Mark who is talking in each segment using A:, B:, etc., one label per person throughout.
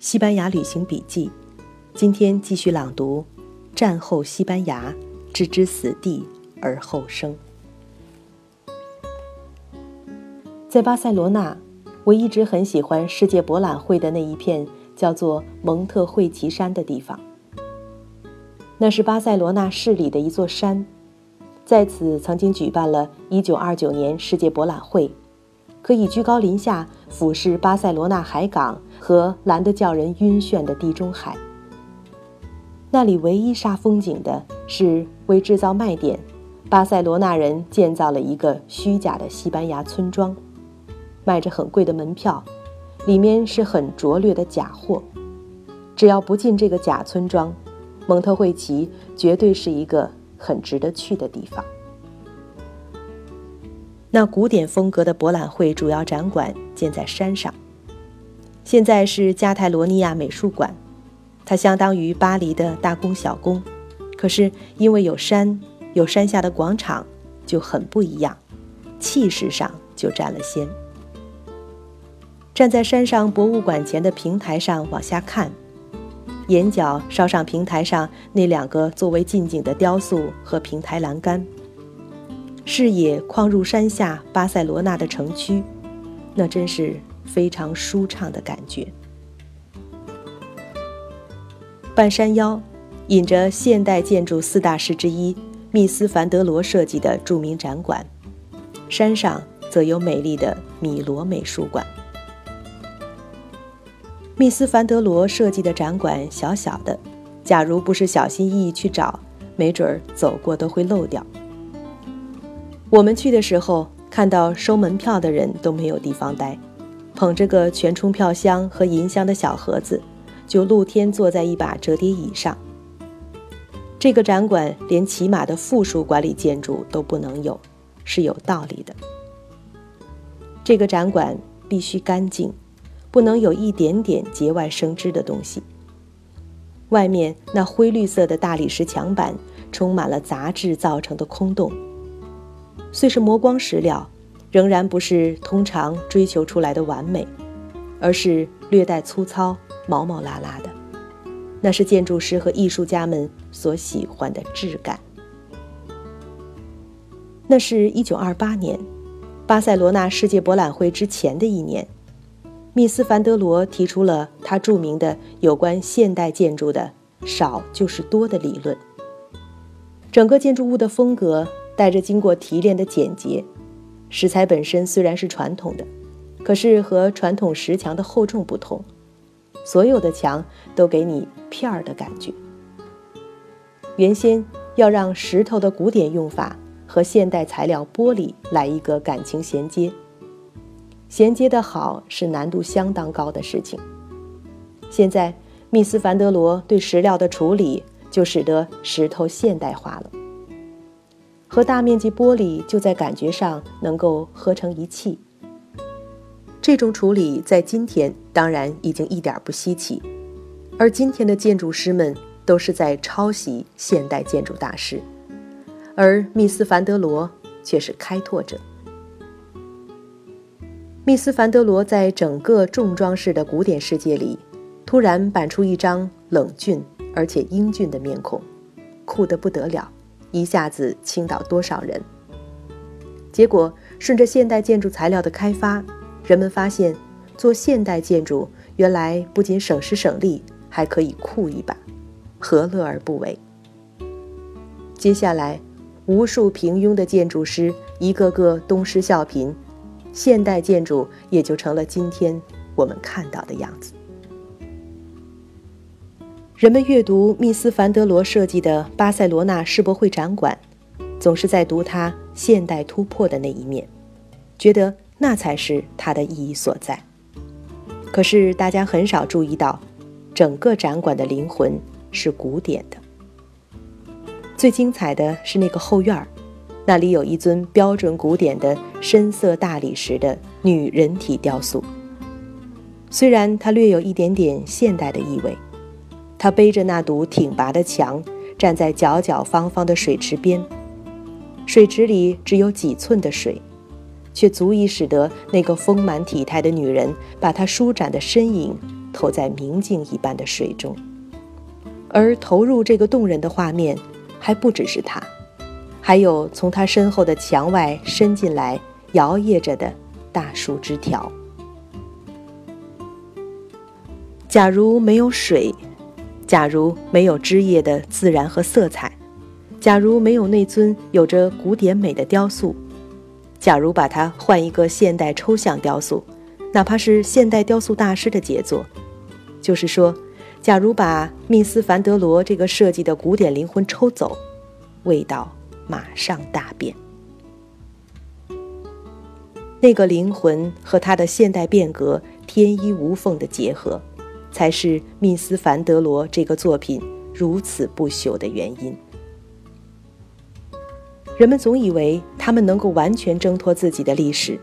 A: 西班牙旅行笔记，今天继续朗读《战后西班牙置之死地而后生》。在巴塞罗那，我一直很喜欢世界博览会的那一片叫做蒙特惠奇山的地方。那是巴塞罗那市里的一座山，在此曾经举办了一九二九年世界博览会。可以居高临下俯视巴塞罗那海港和蓝得叫人晕眩的地中海。那里唯一煞风景的是，为制造卖点，巴塞罗那人建造了一个虚假的西班牙村庄，卖着很贵的门票，里面是很拙劣的假货。只要不进这个假村庄，蒙特惠奇绝对是一个很值得去的地方。那古典风格的博览会主要展馆建在山上，现在是加泰罗尼亚美术馆，它相当于巴黎的大宫小宫，可是因为有山，有山下的广场，就很不一样，气势上就占了先。站在山上博物馆前的平台上往下看，眼角稍上平台上那两个作为近景的雕塑和平台栏杆。视野旷入山下巴塞罗那的城区，那真是非常舒畅的感觉。半山腰，引着现代建筑四大师之一密斯凡德罗设计的著名展馆，山上则有美丽的米罗美术馆。密斯凡德罗设计的展馆小小的，假如不是小心翼翼去找，没准儿走过都会漏掉。我们去的时候，看到收门票的人都没有地方待，捧着个全充票箱和银箱的小盒子，就露天坐在一把折叠椅上。这个展馆连起码的附属管理建筑都不能有，是有道理的。这个展馆必须干净，不能有一点点节外生枝的东西。外面那灰绿色的大理石墙板，充满了杂质造成的空洞。虽是磨光石料，仍然不是通常追求出来的完美，而是略带粗糙、毛毛拉拉的。那是建筑师和艺术家们所喜欢的质感。那是一九二八年，巴塞罗那世界博览会之前的一年，密斯凡德罗提出了他著名的有关现代建筑的“少就是多”的理论。整个建筑物的风格。带着经过提炼的简洁，石材本身虽然是传统的，可是和传统石墙的厚重不同，所有的墙都给你片儿的感觉。原先要让石头的古典用法和现代材料玻璃来一个感情衔接，衔接的好是难度相当高的事情。现在密斯凡德罗对石料的处理，就使得石头现代化了。和大面积玻璃就在感觉上能够合成一气。这种处理在今天当然已经一点不稀奇，而今天的建筑师们都是在抄袭现代建筑大师，而密斯凡德罗却是开拓者。密斯凡德罗在整个重装饰的古典世界里，突然板出一张冷峻而且英俊的面孔，酷得不得了。一下子倾倒多少人？结果顺着现代建筑材料的开发，人们发现做现代建筑原来不仅省时省力，还可以酷一把，何乐而不为？接下来，无数平庸的建筑师一个个东施效颦，现代建筑也就成了今天我们看到的样子。人们阅读密斯凡德罗设计的巴塞罗那世博会展馆，总是在读它现代突破的那一面，觉得那才是它的意义所在。可是大家很少注意到，整个展馆的灵魂是古典的。最精彩的是那个后院儿，那里有一尊标准古典的深色大理石的女人体雕塑，虽然它略有一点点现代的意味。他背着那堵挺拔的墙，站在角角方方的水池边，水池里只有几寸的水，却足以使得那个丰满体态的女人把她舒展的身影投在明镜一般的水中。而投入这个动人的画面，还不只是他，还有从他身后的墙外伸进来摇曳着的大树枝条。假如没有水，假如没有枝叶的自然和色彩，假如没有那尊有着古典美的雕塑，假如把它换一个现代抽象雕塑，哪怕是现代雕塑大师的杰作，就是说。假如把密斯凡德罗这个设计的古典灵魂抽走，味道马上大变。那个灵魂和他的现代变革天衣无缝的结合，才是密斯凡德罗这个作品如此不朽的原因。人们总以为他们能够完全挣脱自己的历史，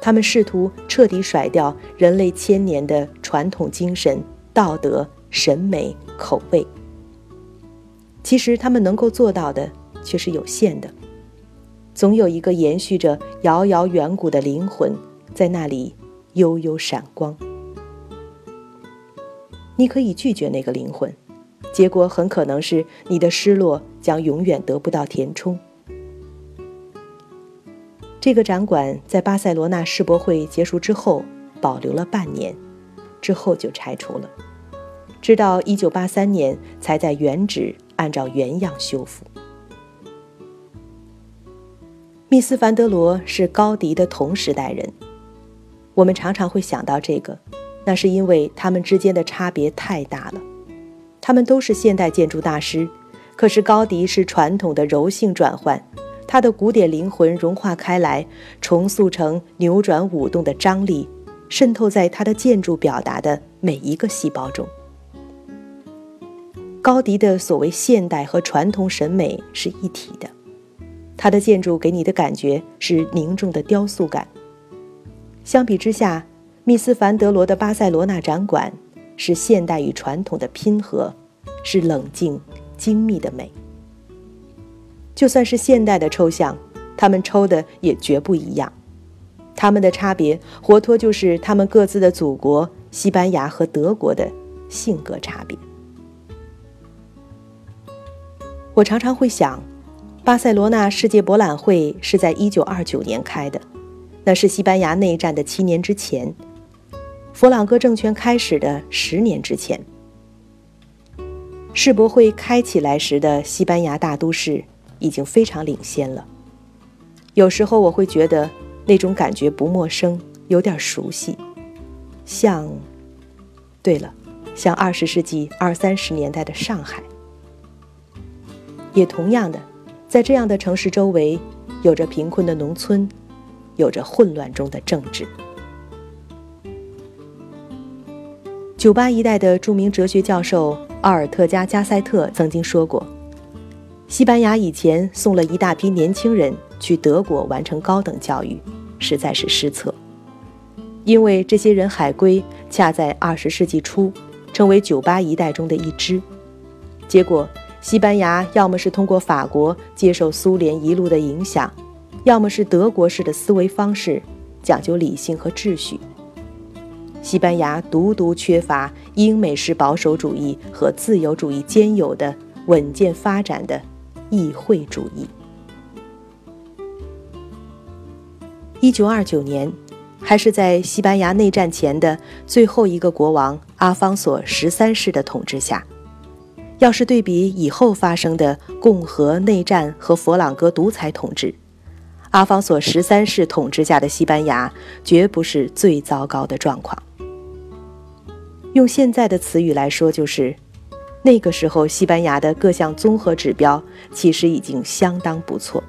A: 他们试图彻底甩掉人类千年的传统精神、道德。审美口味，其实他们能够做到的却是有限的。总有一个延续着遥遥远古的灵魂在那里悠悠闪光。你可以拒绝那个灵魂，结果很可能是你的失落将永远得不到填充。这个展馆在巴塞罗那世博会结束之后保留了半年，之后就拆除了。直到一九八三年，才在原址按照原样修复。密斯凡德罗是高迪的同时代人，我们常常会想到这个，那是因为他们之间的差别太大了。他们都是现代建筑大师，可是高迪是传统的柔性转换，他的古典灵魂融化开来，重塑成扭转舞动的张力，渗透在他的建筑表达的每一个细胞中。高迪的所谓现代和传统审美是一体的，他的建筑给你的感觉是凝重的雕塑感。相比之下，密斯凡德罗的巴塞罗那展馆是现代与传统的拼合，是冷静精密的美。就算是现代的抽象，他们抽的也绝不一样。他们的差别，活脱就是他们各自的祖国西班牙和德国的性格差别。我常常会想，巴塞罗那世界博览会是在1929年开的，那是西班牙内战的七年之前，佛朗哥政权开始的十年之前。世博会开起来时的西班牙大都市已经非常领先了。有时候我会觉得那种感觉不陌生，有点熟悉，像……对了，像二十世纪二三十年代的上海。也同样的，在这样的城市周围，有着贫困的农村，有着混乱中的政治。酒吧一代的著名哲学教授奥尔特加加塞特曾经说过：“西班牙以前送了一大批年轻人去德国完成高等教育，实在是失策，因为这些人海归恰在二十世纪初成为酒吧一代中的一支，结果。”西班牙要么是通过法国接受苏联一路的影响，要么是德国式的思维方式，讲究理性和秩序。西班牙独独缺乏英美式保守主义和自由主义兼有的稳健发展的议会主义。一九二九年，还是在西班牙内战前的最后一个国王阿方索十三世的统治下。要是对比以后发生的共和内战和佛朗哥独裁统治，阿方索十三世统治下的西班牙绝不是最糟糕的状况。用现在的词语来说，就是那个时候西班牙的各项综合指标其实已经相当不错。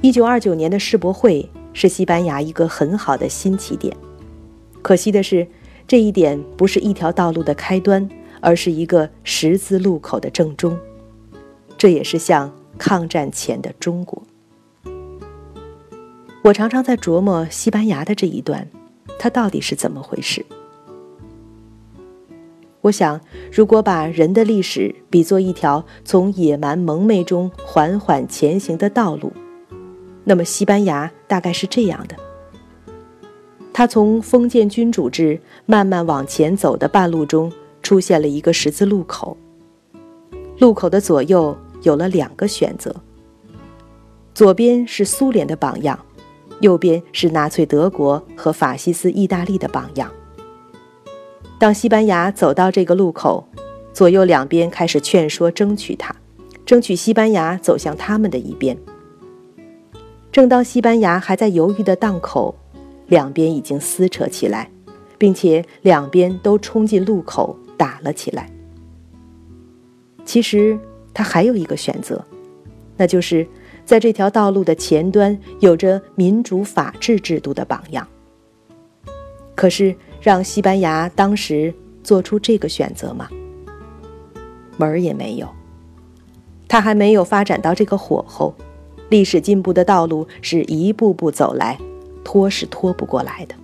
A: 一九二九年的世博会是西班牙一个很好的新起点，可惜的是，这一点不是一条道路的开端。而是一个十字路口的正中，这也是像抗战前的中国。我常常在琢磨西班牙的这一段，它到底是怎么回事？我想，如果把人的历史比作一条从野蛮蒙昧中缓缓前行的道路，那么西班牙大概是这样的：他从封建君主制慢慢往前走的半路中，出现了一个十字路口。路口的左右有了两个选择：左边是苏联的榜样，右边是纳粹德国和法西斯意大利的榜样。当西班牙走到这个路口，左右两边开始劝说、争取他，争取西班牙走向他们的一边。正当西班牙还在犹豫的档口，两边已经撕扯起来，并且两边都冲进路口打了起来。其实他还有一个选择，那就是在这条道路的前端有着民主法治制度的榜样。可是让西班牙当时做出这个选择吗？门儿也没有。他还没有发展到这个火候，历史进步的道路是一步步走来。拖是拖不过来的。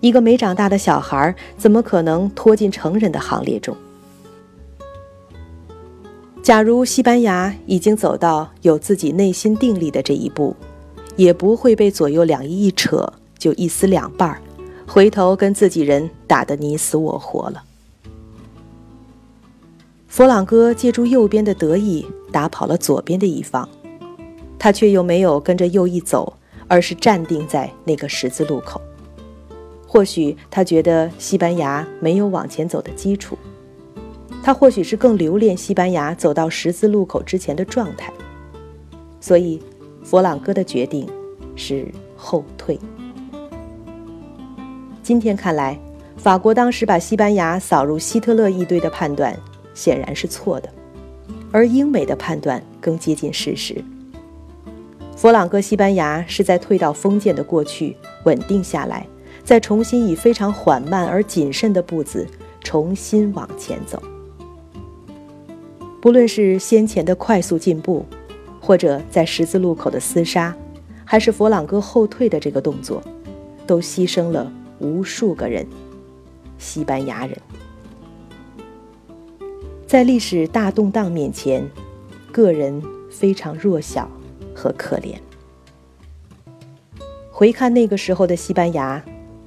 A: 一个没长大的小孩怎么可能拖进成人的行列中？假如西班牙已经走到有自己内心定力的这一步，也不会被左右两翼一扯就一撕两半儿，回头跟自己人打得你死我活了。佛朗哥借助右边的得意打跑了左边的一方，他却又没有跟着右翼走。而是站定在那个十字路口。或许他觉得西班牙没有往前走的基础，他或许是更留恋西班牙走到十字路口之前的状态，所以佛朗哥的决定是后退。今天看来，法国当时把西班牙扫入希特勒一堆的判断显然是错的，而英美的判断更接近事实。佛朗哥西班牙是在退到封建的过去，稳定下来，再重新以非常缓慢而谨慎的步子重新往前走。不论是先前的快速进步，或者在十字路口的厮杀，还是佛朗哥后退的这个动作，都牺牲了无数个人，西班牙人。在历史大动荡面前，个人非常弱小。和可怜。回看那个时候的西班牙，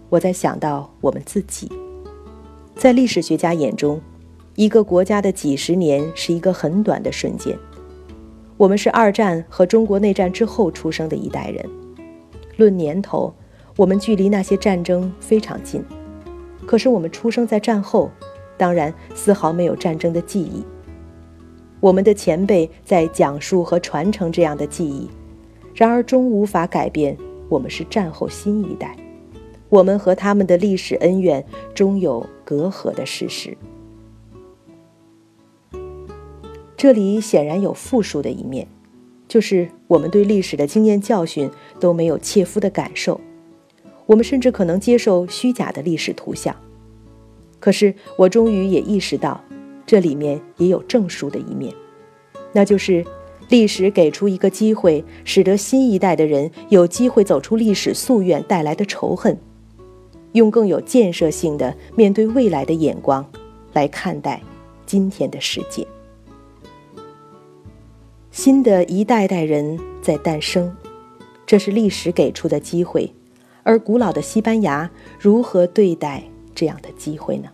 A: 我在想到我们自己。在历史学家眼中，一个国家的几十年是一个很短的瞬间。我们是二战和中国内战之后出生的一代人，论年头，我们距离那些战争非常近。可是我们出生在战后，当然丝毫没有战争的记忆。我们的前辈在讲述和传承这样的记忆，然而终无法改变我们是战后新一代，我们和他们的历史恩怨终有隔阂的事实。这里显然有负数的一面，就是我们对历史的经验教训都没有切肤的感受，我们甚至可能接受虚假的历史图像。可是我终于也意识到。这里面也有正书的一面，那就是历史给出一个机会，使得新一代的人有机会走出历史夙愿带来的仇恨，用更有建设性的面对未来的眼光来看待今天的世界。新的一代代人在诞生，这是历史给出的机会，而古老的西班牙如何对待这样的机会呢？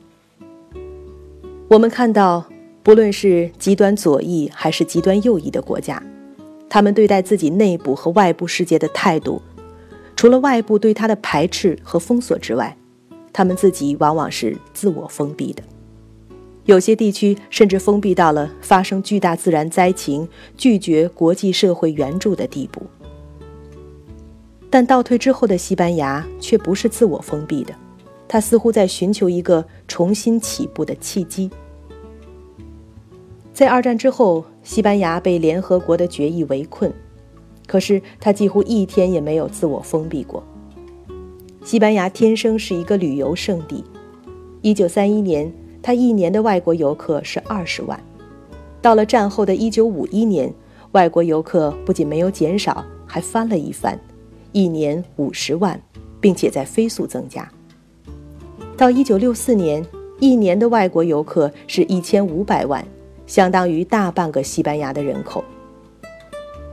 A: 我们看到，不论是极端左翼还是极端右翼的国家，他们对待自己内部和外部世界的态度，除了外部对他的排斥和封锁之外，他们自己往往是自我封闭的。有些地区甚至封闭到了发生巨大自然灾情、拒绝国际社会援助的地步。但倒退之后的西班牙却不是自我封闭的，他似乎在寻求一个重新起步的契机。在二战之后，西班牙被联合国的决议围困，可是他几乎一天也没有自我封闭过。西班牙天生是一个旅游胜地。一九三一年，他一年的外国游客是二十万。到了战后的一九五一年，外国游客不仅没有减少，还翻了一番，一年五十万，并且在飞速增加。到一九六四年，一年的外国游客是一千五百万。相当于大半个西班牙的人口。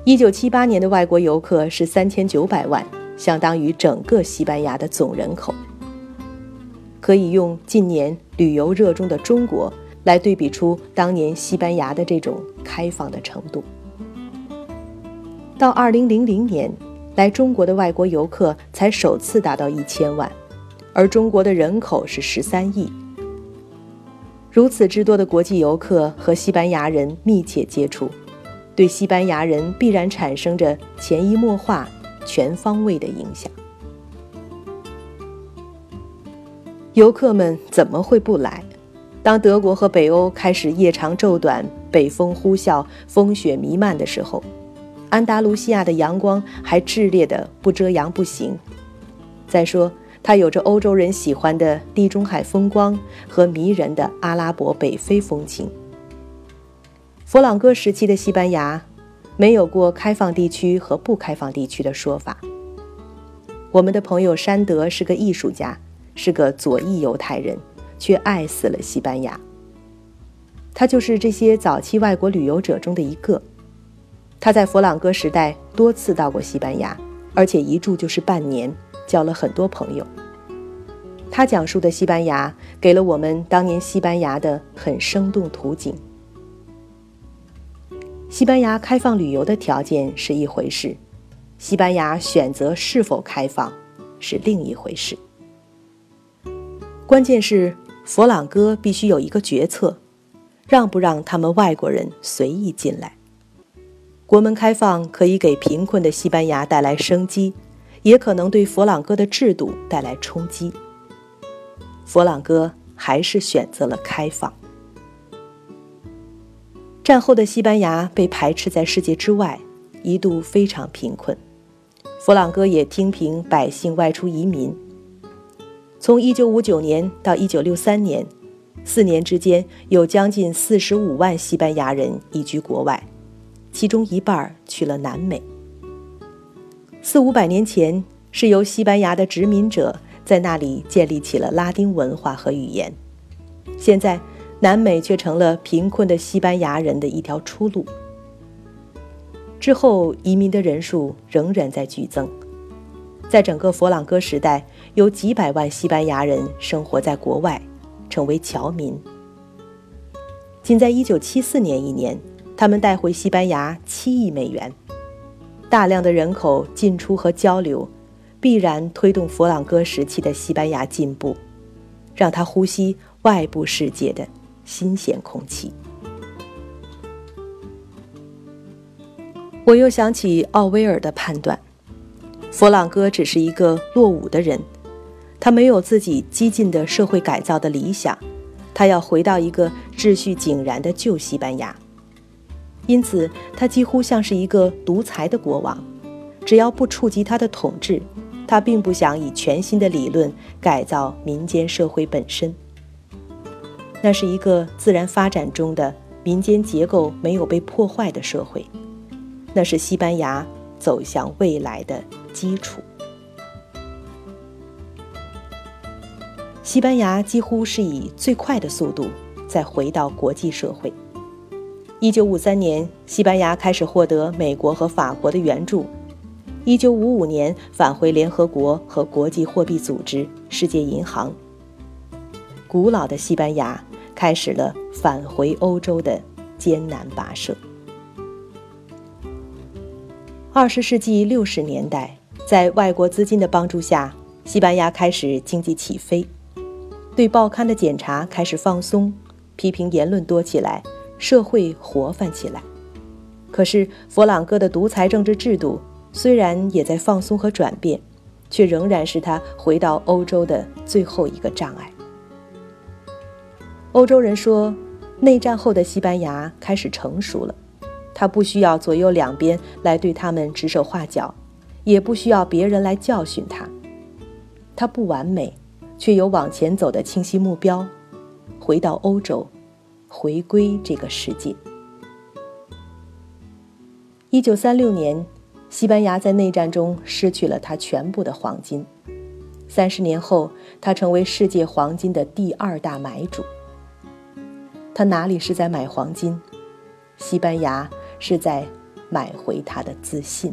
A: 一九七八年的外国游客是三千九百万，相当于整个西班牙的总人口。可以用近年旅游热衷的中国来对比出当年西班牙的这种开放的程度。到二零零零年，来中国的外国游客才首次达到一千万，而中国的人口是十三亿。如此之多的国际游客和西班牙人密切接触，对西班牙人必然产生着潜移默化、全方位的影响。游客们怎么会不来？当德国和北欧开始夜长昼短、北风呼啸、风雪弥漫的时候，安达卢西亚的阳光还炽烈的不遮阳不行。再说，它有着欧洲人喜欢的地中海风光和迷人的阿拉伯北非风情。佛朗哥时期的西班牙，没有过开放地区和不开放地区的说法。我们的朋友山德是个艺术家。是个左翼犹太人，却爱死了西班牙。他就是这些早期外国旅游者中的一个。他在佛朗哥时代多次到过西班牙，而且一住就是半年，交了很多朋友。他讲述的西班牙，给了我们当年西班牙的很生动图景。西班牙开放旅游的条件是一回事，西班牙选择是否开放是另一回事。关键是佛朗哥必须有一个决策，让不让他们外国人随意进来。国门开放可以给贫困的西班牙带来生机，也可能对佛朗哥的制度带来冲击。佛朗哥还是选择了开放。战后的西班牙被排斥在世界之外，一度非常贫困。佛朗哥也听凭百姓外出移民。从1959年到1963年，四年之间有将近45万西班牙人移居国外，其中一半去了南美。四五百年前，是由西班牙的殖民者在那里建立起了拉丁文化和语言，现在南美却成了贫困的西班牙人的一条出路。之后移民的人数仍然在剧增。在整个佛朗哥时代，有几百万西班牙人生活在国外，成为侨民。仅在1974年一年，他们带回西班牙7亿美元。大量的人口进出和交流，必然推动佛朗哥时期的西班牙进步，让他呼吸外部世界的新鲜空气。我又想起奥威尔的判断。佛朗哥只是一个落伍的人，他没有自己激进的社会改造的理想，他要回到一个秩序井然的旧西班牙。因此，他几乎像是一个独裁的国王，只要不触及他的统治，他并不想以全新的理论改造民间社会本身。那是一个自然发展中的民间结构没有被破坏的社会，那是西班牙走向未来的。基础。西班牙几乎是以最快的速度再回到国际社会。一九五三年，西班牙开始获得美国和法国的援助；一九五五年返回联合国和国际货币组织、世界银行。古老的西班牙开始了返回欧洲的艰难跋涉。二十世纪六十年代。在外国资金的帮助下，西班牙开始经济起飞，对报刊的检查开始放松，批评言论多起来，社会活泛起来。可是，佛朗哥的独裁政治制度虽然也在放松和转变，却仍然是他回到欧洲的最后一个障碍。欧洲人说，内战后的西班牙开始成熟了，他不需要左右两边来对他们指手画脚。也不需要别人来教训他，他不完美，却有往前走的清晰目标，回到欧洲，回归这个世界。一九三六年，西班牙在内战中失去了它全部的黄金，三十年后，他成为世界黄金的第二大买主。他哪里是在买黄金？西班牙是在买回他的自信。